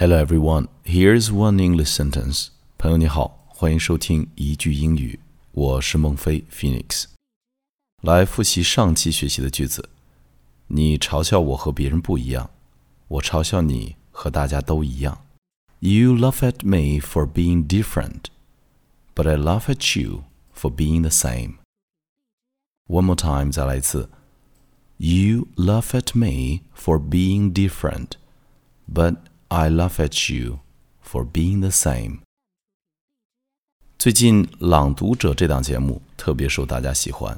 Hello everyone, here's one English sentence. 朋友你好，欢迎收听一句英语，我是孟非 Phoenix。来复习上期学习的句子。你嘲笑我和别人不一样，我嘲笑你和大家都一样。You laugh at me for being different, but I laugh at you for being the same. One more time，再来一次。You laugh at me for being different, but I laugh at you for being the same. 最近《朗读者》这档节目特别受大家喜欢，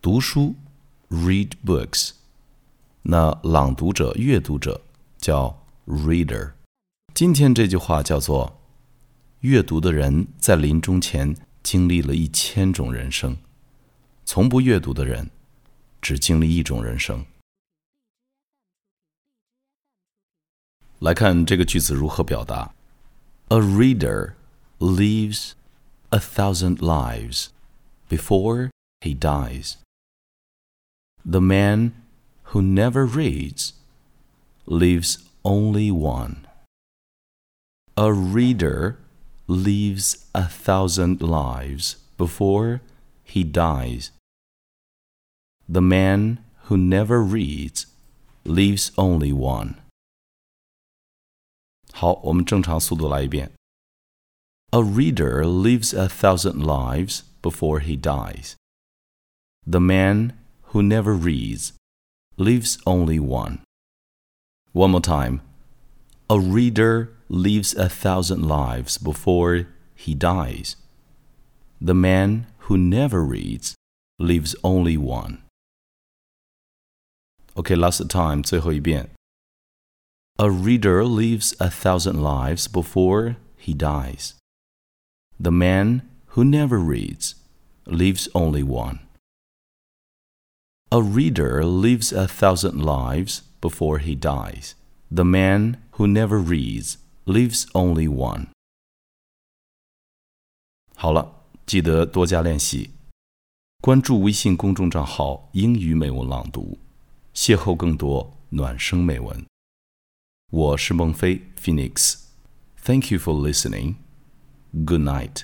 读书 （read books）。那朗读者、阅读者叫 reader。今天这句话叫做：阅读的人在临终前经历了一千种人生，从不阅读的人只经历一种人生。来看这个句子如何表达：A reader lives a thousand lives before he dies. The man who never reads lives only one. A reader lives a thousand lives before he dies. The man who never reads lives only one. 好，我们正常速度来一遍。A reader lives a thousand lives before he dies. The man who never reads lives only one. One more time. A reader lives a thousand lives before he dies. The man who never reads lives only one. Okay, last time, 最后一遍. A reader lives a thousand lives before he dies. The man who never reads lives only one. A reader lives a thousand lives before he dies. The man who never reads lives only one. 好了，记得多加练习。关注微信公众账号“英语美文朗读”，邂逅更多暖声美文。 我是孟非 Phoenix。Thank you for listening. Good night.